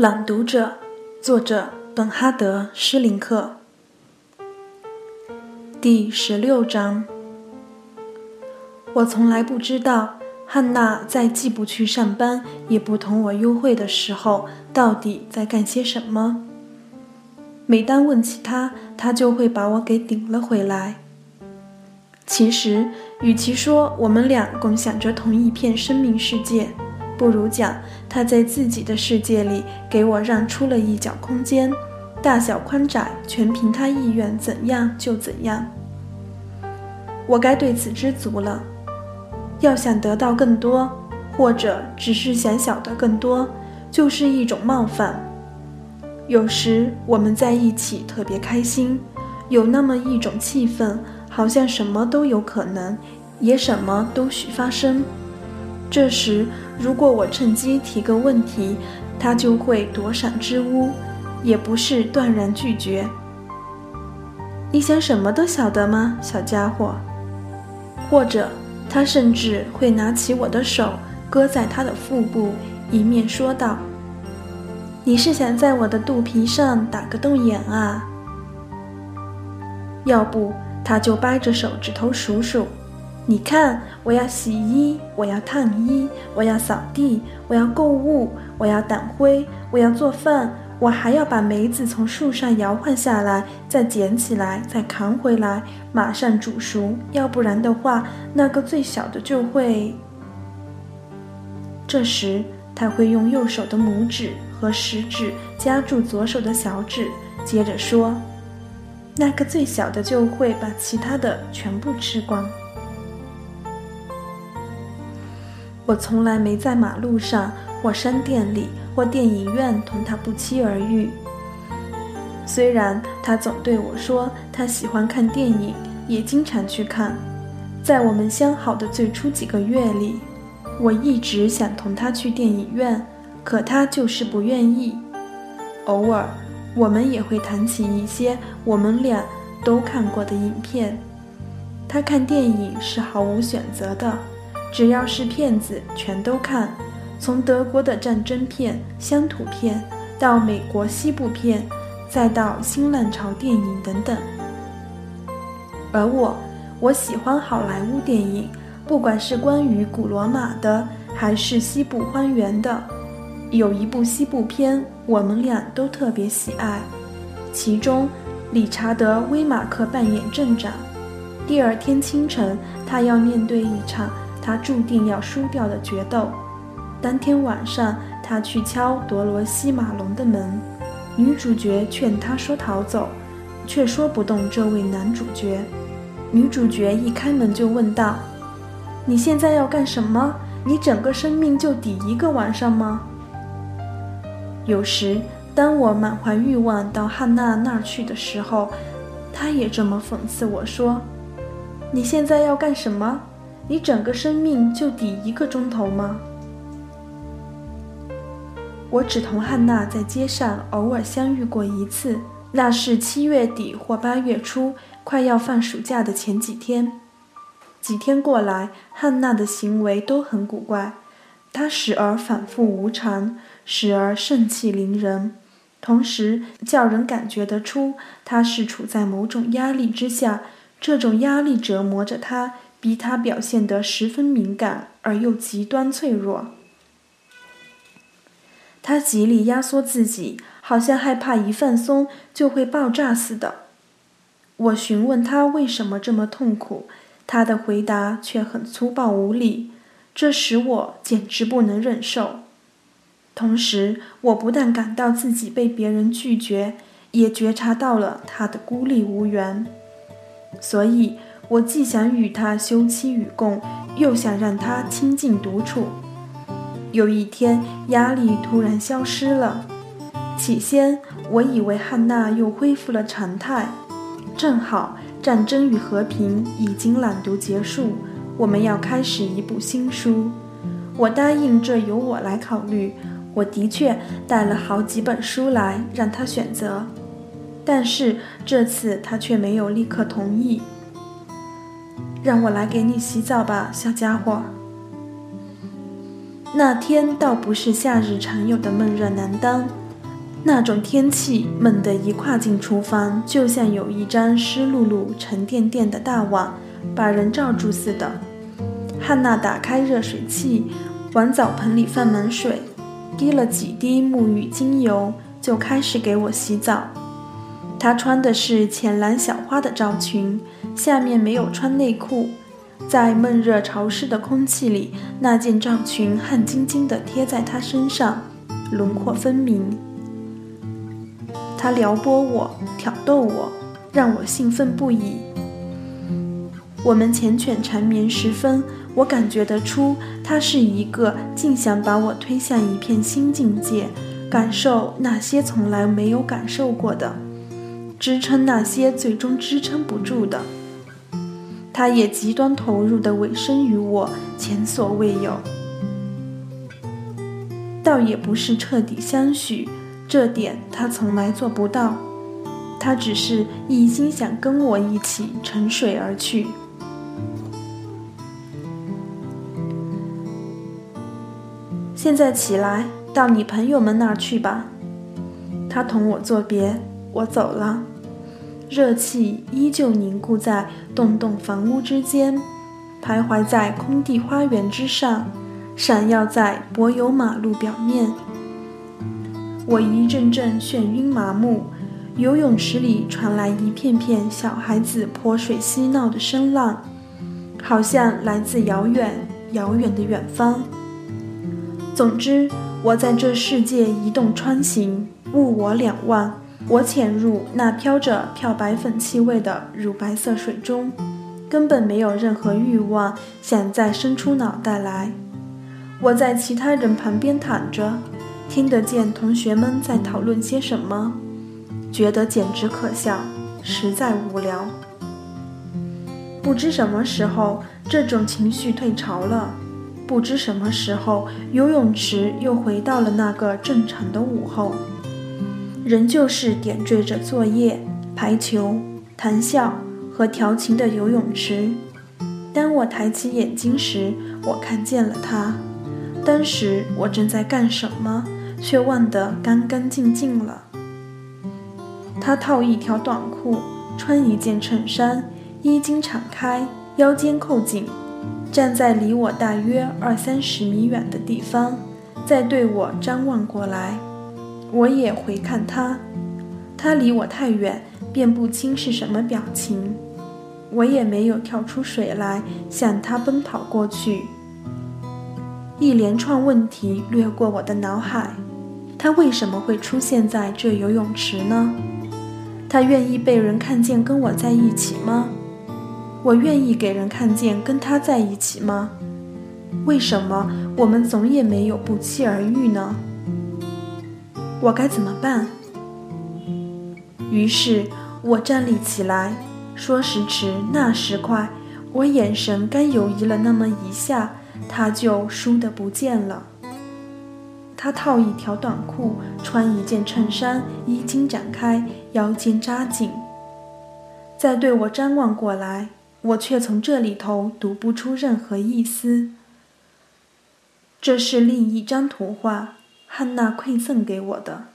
朗读者，作者本哈德·施林克。第十六章。我从来不知道汉娜在既不去上班，也不同我幽会的时候，到底在干些什么。每当问起她，她就会把我给顶了回来。其实，与其说我们俩共享着同一片生命世界。不如讲，他在自己的世界里给我让出了一角空间，大小宽窄全凭他意愿，怎样就怎样。我该对此知足了。要想得到更多，或者只是想晓得更多，就是一种冒犯。有时我们在一起特别开心，有那么一种气氛，好像什么都有可能，也什么都许发生。这时，如果我趁机提个问题，他就会躲闪支吾，也不是断然拒绝。你想什么都晓得吗，小家伙？或者，他甚至会拿起我的手，搁在他的腹部，一面说道：“你是想在我的肚皮上打个洞眼啊？”要不，他就掰着手指头数数。你看，我要洗衣，我要烫衣，我要扫地，我要购物，我要掸灰，我要做饭，我还要把梅子从树上摇晃下来，再捡起来，再扛回来，马上煮熟。要不然的话，那个最小的就会……这时，他会用右手的拇指和食指夹住左手的小指，接着说：“那个最小的就会把其他的全部吃光。”我从来没在马路上或商店里或电影院同他不期而遇。虽然他总对我说他喜欢看电影，也经常去看。在我们相好的最初几个月里，我一直想同他去电影院，可他就是不愿意。偶尔，我们也会谈起一些我们俩都看过的影片。他看电影是毫无选择的。只要是片子，全都看，从德国的战争片、乡土片，到美国西部片，再到新浪潮电影等等。而我，我喜欢好莱坞电影，不管是关于古罗马的，还是西部荒原的。有一部西部片，我们俩都特别喜爱，其中，理查德·威马克扮演镇长。第二天清晨，他要面对一场。他注定要输掉的决斗。当天晚上，他去敲多罗西马龙的门，女主角劝他说逃走，却说不动这位男主角。女主角一开门就问道：“你现在要干什么？你整个生命就抵一个晚上吗？”有时，当我满怀欲望到汉娜那儿去的时候，她也这么讽刺我说：“你现在要干什么？”你整个生命就抵一个钟头吗？我只同汉娜在街上偶尔相遇过一次，那是七月底或八月初，快要放暑假的前几天。几天过来，汉娜的行为都很古怪，她时而反复无常，时而盛气凌人，同时叫人感觉得出她是处在某种压力之下，这种压力折磨着她。逼他表现得十分敏感而又极端脆弱。他极力压缩自己，好像害怕一放松就会爆炸似的。我询问他为什么这么痛苦，他的回答却很粗暴无礼，这使我简直不能忍受。同时，我不但感到自己被别人拒绝，也觉察到了他的孤立无援。所以。我既想与他休戚与共，又想让他清静独处。有一天，压力突然消失了。起先，我以为汉娜又恢复了常态。正好，《战争与和平》已经朗读结束，我们要开始一部新书。我答应这由我来考虑。我的确带了好几本书来让他选择，但是这次他却没有立刻同意。让我来给你洗澡吧，小家伙。那天倒不是夏日常有的闷热难当，那种天气，猛地一跨进厨房，就像有一张湿漉漉、沉甸甸的大网把人罩住似的。汉娜打开热水器，往澡盆里放满水，滴了几滴沐浴精油，就开始给我洗澡。她穿的是浅蓝小花的罩裙，下面没有穿内裤。在闷热潮湿的空气里，那件罩裙汗津津地贴在她身上，轮廓分明。他撩拨我，挑逗我，让我兴奋不已。我们缱绻缠绵时分，我感觉得出，他是一个竟想把我推向一片新境界，感受那些从来没有感受过的，支撑那些最终支撑不住的。他也极端投入的委身于我，前所未有。倒也不是彻底相许。这点他从来做不到，他只是一心想跟我一起沉水而去。现在起来，到你朋友们那儿去吧。他同我作别，我走了。热气依旧凝固在栋栋房屋之间，徘徊在空地花园之上，闪耀在柏油马路表面。我一阵阵眩晕麻木，游泳池里传来一片片小孩子泼水嬉闹的声浪，好像来自遥远遥远的远方。总之，我在这世界移动穿行，物我两忘。我潜入那飘着漂白粉气味的乳白色水中，根本没有任何欲望想再伸出脑袋来。我在其他人旁边躺着。听得见同学们在讨论些什么，觉得简直可笑，实在无聊。不知什么时候这种情绪退潮了，不知什么时候游泳池又回到了那个正常的午后，仍旧是点缀着作业、排球、谈笑和调情的游泳池。当我抬起眼睛时，我看见了他。当时我正在干什么？却忘得干干净净了。他套一条短裤，穿一件衬衫，衣襟敞开，腰间扣紧，站在离我大约二三十米远的地方，在对我张望过来。我也回看他，他离我太远，辨不清是什么表情。我也没有跳出水来向他奔跑过去。一连串问题掠过我的脑海。他为什么会出现在这游泳池呢？他愿意被人看见跟我在一起吗？我愿意给人看见跟他在一起吗？为什么我们总也没有不期而遇呢？我该怎么办？于是我站立起来，说时迟，那时快，我眼神刚游移了那么一下，他就倏地不见了。他套一条短裤，穿一件衬衫，衣襟展开，腰间扎紧。再对我张望过来，我却从这里头读不出任何意思。这是另一张图画，汉娜馈赠给我的。